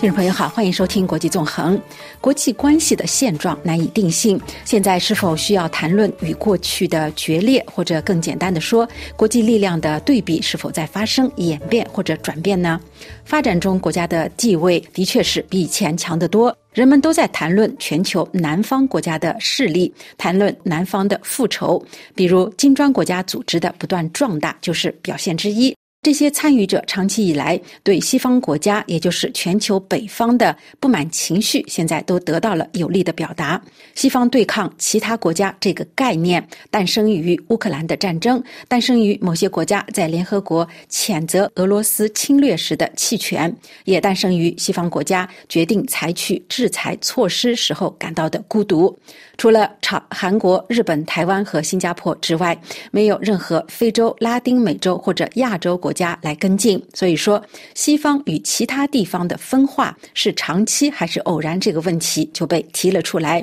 听众朋友好，欢迎收听国际纵横。国际关系的现状难以定性，现在是否需要谈论与过去的决裂，或者更简单的说，国际力量的对比是否在发生演变或者转变呢？发展中国家的地位的确是比以前强得多，人们都在谈论全球南方国家的势力，谈论南方的复仇，比如金砖国家组织的不断壮大就是表现之一。这些参与者长期以来对西方国家，也就是全球北方的不满情绪，现在都得到了有力的表达。西方对抗其他国家这个概念，诞生于乌克兰的战争，诞生于某些国家在联合国谴责俄罗斯侵略时的弃权，也诞生于西方国家决定采取制裁措施时候感到的孤独。除了朝韩国、日本、台湾和新加坡之外，没有任何非洲、拉丁美洲或者亚洲国国家来跟进。所以说，西方与其他地方的分化是长期还是偶然，这个问题就被提了出来。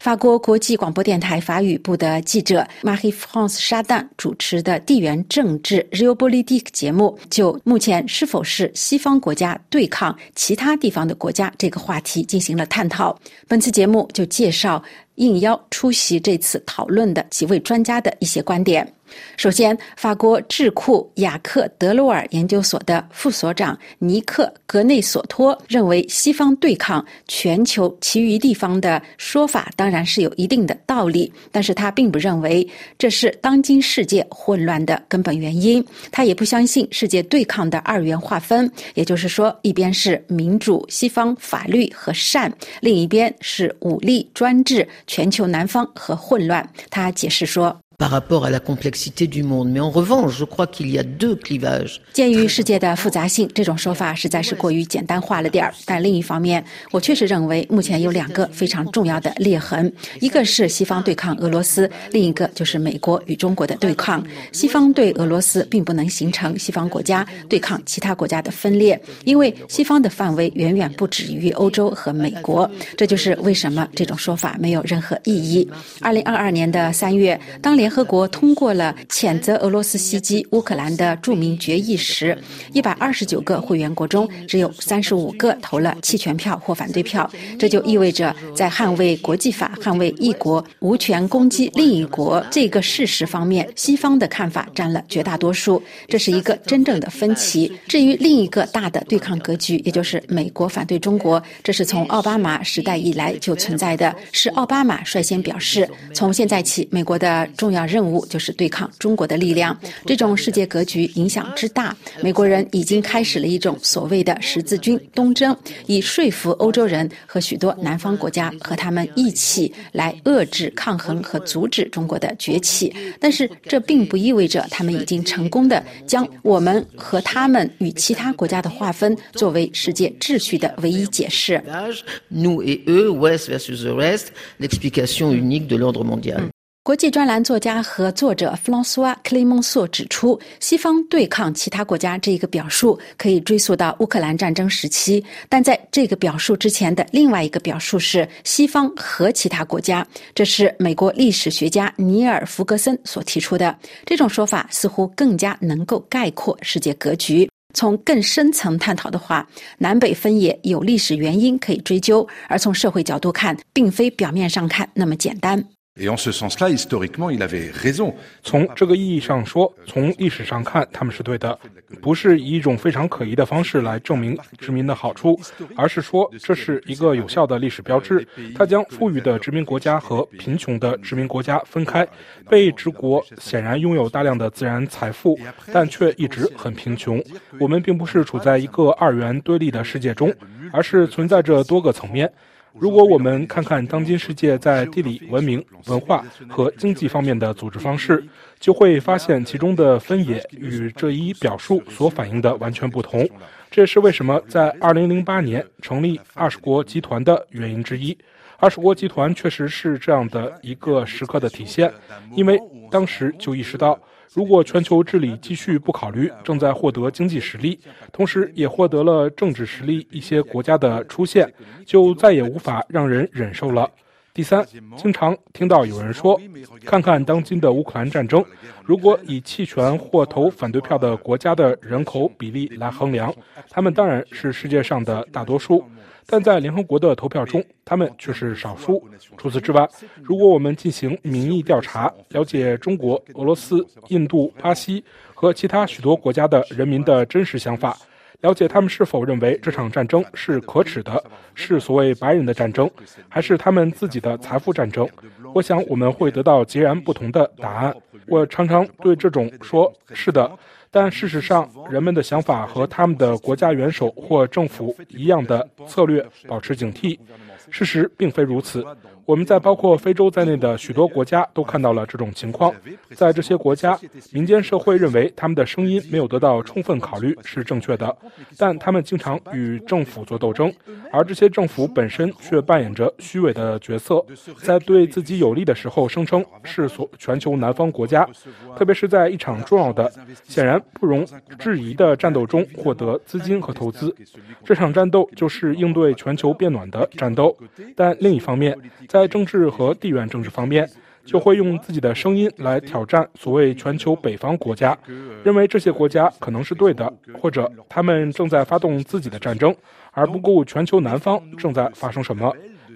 法国国际广播电台法语部的记者 Marie France 沙旦主持的地缘政治 （Realpolitik） 节目，就目前是否是西方国家对抗其他地方的国家这个话题进行了探讨。本次节目就介绍应邀出席这次讨论的几位专家的一些观点。首先，法国智库雅克·德罗尔研究所的副所长尼克·格内索托认为，西方对抗全球其余地方的说法当然是有一定的道理，但是他并不认为这是当今世界混乱的根本原因。他也不相信世界对抗的二元划分，也就是说，一边是民主、西方法律和善，另一边是武力、专制、全球南方和混乱。他解释说。鉴于世界的复杂性，这种说法实在是过于简单化了点儿。但另一方面，我确实认为目前有两个非常重要的裂痕：一个是西方对抗俄罗斯，另一个就是美国与中国的对抗。西方对俄罗斯并不能形成西方国家对抗其他国家的分裂，因为西方的范围远远不止于欧洲和美国。这就是为什么这种说法没有任何意义。二零二二年的三月，当联合国通过了谴责俄罗斯袭击乌克兰的著名决议时，一百二十九个会员国中只有三十五个投了弃权票或反对票。这就意味着，在捍卫国际法、捍卫一国无权攻击另一国这个事实方面，西方的看法占了绝大多数。这是一个真正的分歧。至于另一个大的对抗格局，也就是美国反对中国，这是从奥巴马时代以来就存在的。是奥巴马率先表示，从现在起，美国的重要。任务就是对抗中国的力量。这种世界格局影响之大，美国人已经开始了一种所谓的十字军东征，以说服欧洲人和许多南方国家和他们一起来遏制、抗衡和阻止中国的崛起。但是这并不意味着他们已经成功的将我们和他们与其他国家的划分作为世界秩序的唯一解释。国际专栏作家和作者弗朗索瓦·克雷蒙索指出，西方对抗其他国家这一个表述可以追溯到乌克兰战争时期，但在这个表述之前的另外一个表述是西方和其他国家，这是美国历史学家尼尔·弗格森所提出的。这种说法似乎更加能够概括世界格局。从更深层探讨的话，南北分野有历史原因可以追究，而从社会角度看，并非表面上看那么简单。从这个意义上说，从历史上看，他们是对的，不是以一种非常可疑的方式来证明殖民的好处，而是说这是一个有效的历史标志。它将富裕的殖民国家和贫穷的殖民国家分开。被殖国显然拥有大量的自然财富，但却一直很贫穷。我们并不是处在一个二元对立的世界中，而是存在着多个层面。如果我们看看当今世界在地理、文明、文化和经济方面的组织方式，就会发现其中的分野与这一表述所反映的完全不同。这也是为什么在2008年成立二十国集团的原因之一。二十国集团确实是这样的一个时刻的体现，因为当时就意识到。如果全球治理继续不考虑正在获得经济实力，同时也获得了政治实力一些国家的出现，就再也无法让人忍受了。第三，经常听到有人说：“看看当今的乌克兰战争，如果以弃权或投反对票的国家的人口比例来衡量，他们当然是世界上的大多数，但在联合国的投票中，他们却是少数。除此之外，如果我们进行民意调查，了解中国、俄罗斯、印度、巴西和其他许多国家的人民的真实想法。”了解他们是否认为这场战争是可耻的，是所谓白人的战争，还是他们自己的财富战争？我想我们会得到截然不同的答案。我常常对这种说是的，但事实上人们的想法和他们的国家元首或政府一样的策略保持警惕。事实并非如此。我们在包括非洲在内的许多国家都看到了这种情况。在这些国家，民间社会认为他们的声音没有得到充分考虑是正确的，但他们经常与政府做斗争，而这些政府本身却扮演着虚伪的角色，在对自己有利的时候声称是所全球南方国家，特别是在一场重要的、显然不容置疑的战斗中获得资金和投资。这场战斗就是应对全球变暖的战斗。但另一方面，在政治和地缘政治方面，就会用自己的声音来挑战所谓全球北方国家，认为这些国家可能是对的，或者他们正在发动自己的战争，而不顾全球南方正在发生什么。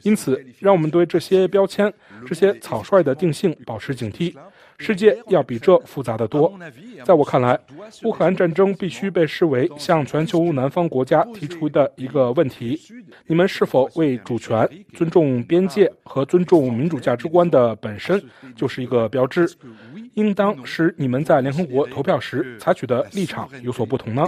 因此，让我们对这些标签、这些草率的定性保持警惕。世界要比这复杂的多。在我看来，乌克兰战争必须被视为向全球南方国家提出的一个问题：你们是否为主权、尊重边界和尊重民主价值观的本身就是一个标志？应当使你们在联合国投票时采取的立场有所不同呢？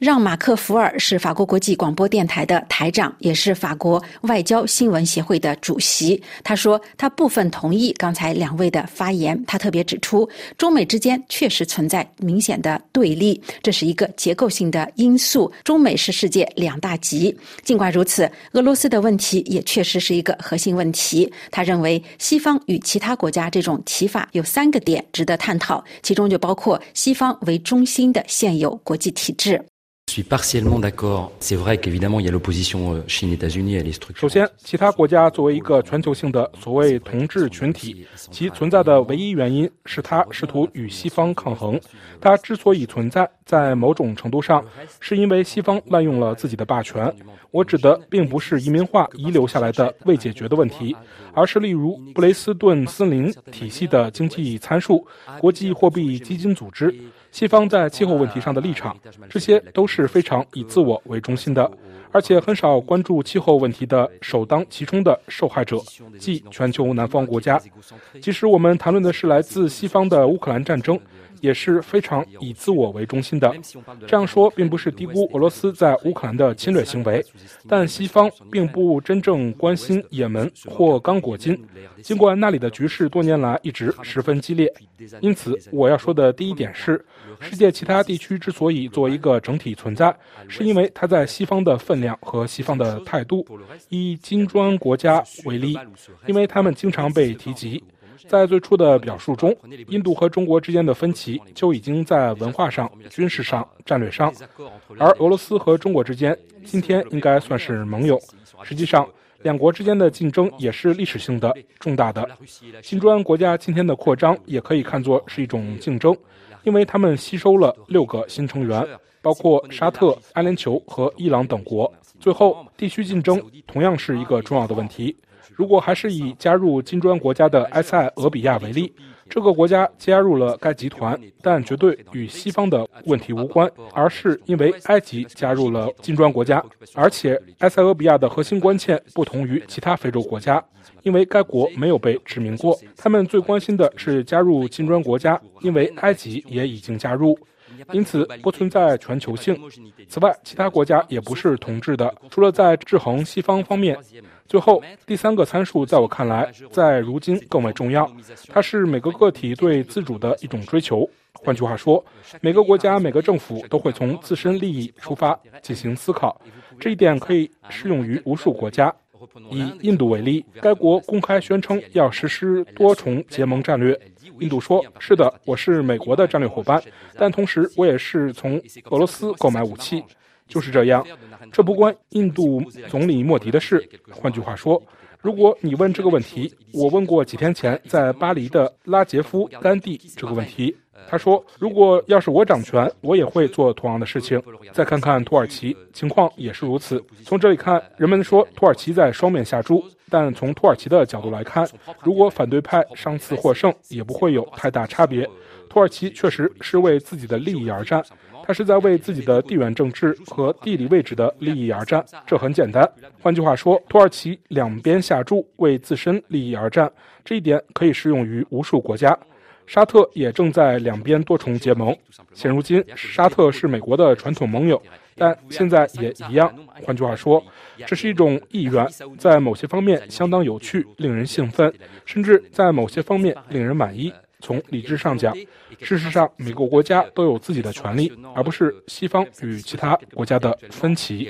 让马克·福尔是法国国际广播电台的台长，也是法国外交新闻协会的主席。他说，他部分同意刚才两位的发言。他特别指出，中美之间确实存在明显的对立，这是一个结构性的因素。中美是世界两大极。尽管如此，俄罗斯的问题也确实是一个核心问题。他认为，西方与其他国家这种提法有三个点值得探讨，其中就包括西方为中心的现有国际体制。首先，其他国家作为一个全球性的所谓同志群体，其存在的唯一原因是它试图与西方抗衡。它之所以存在，在某种程度上，是因为西方滥用了自己的霸权。我指的并不是移民化遗留下来的未解决的问题，而是例如布雷斯顿森林体系的经济参数、国际货币基金组织。西方在气候问题上的立场，这些都是非常以自我为中心的，而且很少关注气候问题的首当其冲的受害者，即全球南方国家。其实我们谈论的是来自西方的乌克兰战争。也是非常以自我为中心的。这样说并不是低估俄罗斯在乌克兰的侵略行为，但西方并不真正关心也门或刚果金，尽管那里的局势多年来一直十分激烈。因此，我要说的第一点是，世界其他地区之所以作为一个整体存在，是因为它在西方的分量和西方的态度。以金砖国家为例，因为他们经常被提及。在最初的表述中，印度和中国之间的分歧就已经在文化上、军事上、战略上，而俄罗斯和中国之间今天应该算是盟友。实际上，两国之间的竞争也是历史性的、重大的。新砖国家今天的扩张也可以看作是一种竞争，因为他们吸收了六个新成员，包括沙特、阿联酋和伊朗等国。最后，地区竞争同样是一个重要的问题。如果还是以加入金砖国家的埃塞俄比亚为例，这个国家加入了该集团，但绝对与西方的问题无关，而是因为埃及加入了金砖国家。而且，埃塞俄比亚的核心关切不同于其他非洲国家，因为该国没有被殖民过。他们最关心的是加入金砖国家，因为埃及也已经加入，因此不存在全球性。此外，其他国家也不是同质的，除了在制衡西方方面。最后，第三个参数在我看来，在如今更为重要。它是每个个体对自主的一种追求。换句话说，每个国家、每个政府都会从自身利益出发进行思考。这一点可以适用于无数国家。以印度为例，该国公开宣称要实施多重结盟战略。印度说：“是的，我是美国的战略伙伴，但同时我也是从俄罗斯购买武器。”就是这样，这不关印度总理莫迪的事。换句话说，如果你问这个问题，我问过几天前在巴黎的拉杰夫·甘地这个问题。他说：“如果要是我掌权，我也会做同样的事情。再看看土耳其，情况也是如此。从这里看，人们说土耳其在双面下注，但从土耳其的角度来看，如果反对派上次获胜，也不会有太大差别。土耳其确实是为自己的利益而战，他是在为自己的地缘政治和地理位置的利益而战。这很简单。换句话说，土耳其两边下注，为自身利益而战，这一点可以适用于无数国家。”沙特也正在两边多重结盟。现如今，沙特是美国的传统盟友，但现在也一样。换句话说，这是一种意愿，在某些方面相当有趣，令人兴奋，甚至在某些方面令人满意。从理智上讲，事实上，每个国家都有自己的权利，而不是西方与其他国家的分歧。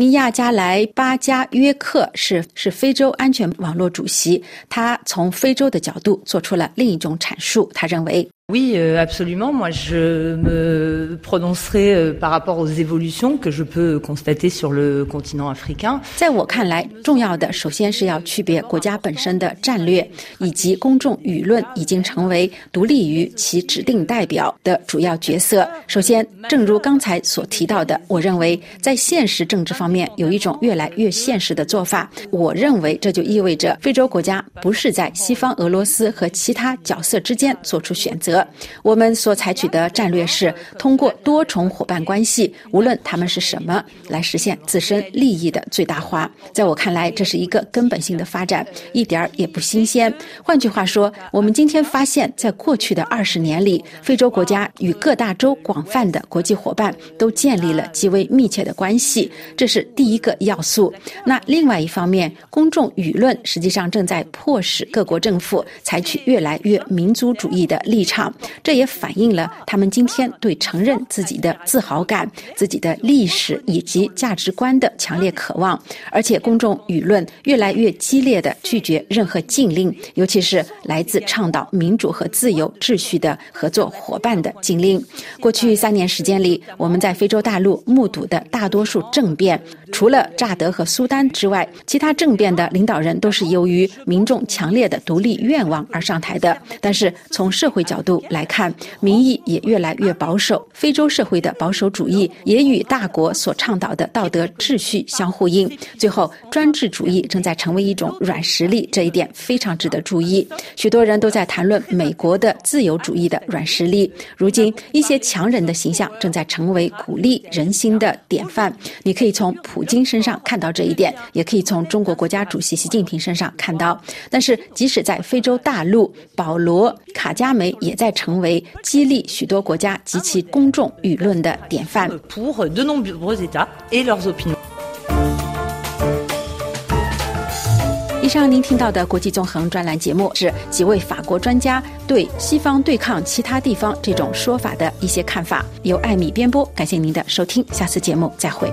尼亚加莱巴加约克是是非洲安全网络主席，他从非洲的角度做出了另一种阐述。他认为。Oui, absolument. Moi, je me prononcerai par rapport aux évolutions que je peux constater sur le continent africain. 在我看来，重要的首先是要区别国家本身的战略以及公众舆论已经成为独立于其指定代表的主要角色。首先，正如刚才所提到的，我认为在现实政治方面有一种越来越现实的做法。我认为这就意味着非洲国家不是在西方俄罗斯和其他角色之间做出选择。我们所采取的战略是通过多重伙伴关系，无论他们是什么，来实现自身利益的最大化。在我看来，这是一个根本性的发展，一点儿也不新鲜。换句话说，我们今天发现，在过去的二十年里，非洲国家与各大洲广泛的国际伙伴都建立了极为密切的关系，这是第一个要素。那另外一方面，公众舆论实际上正在迫使各国政府采取越来越民族主义的立场。这也反映了他们今天对承认自己的自豪感、自己的历史以及价值观的强烈渴望，而且公众舆论越来越激烈的拒绝任何禁令，尤其是来自倡导民主和自由秩序的合作伙伴的禁令。过去三年时间里，我们在非洲大陆目睹的大多数政变，除了乍得和苏丹之外，其他政变的领导人都是由于民众强烈的独立愿望而上台的。但是从社会角度来看，民意也越来越保守。非洲社会的保守主义也与大国所倡导的道德秩序相呼应。最后，专制主义正在成为一种软实力，这一点非常值得注意。许多人都在谈论美国的自由主义的软实力。如今，一些强人的形象正在成为鼓励人心的典范。你可以从普京身上看到这一点，也可以从中国国家主席习近平身上看到。但是，即使在非洲大陆，保罗·卡加梅也在。成为激励许多国家及其公众舆论的典范。以上您听到的国际纵横专栏节目是几位法国专家对西方对抗其他地方这种说法的一些看法，由艾米编播。感谢您的收听，下次节目再会。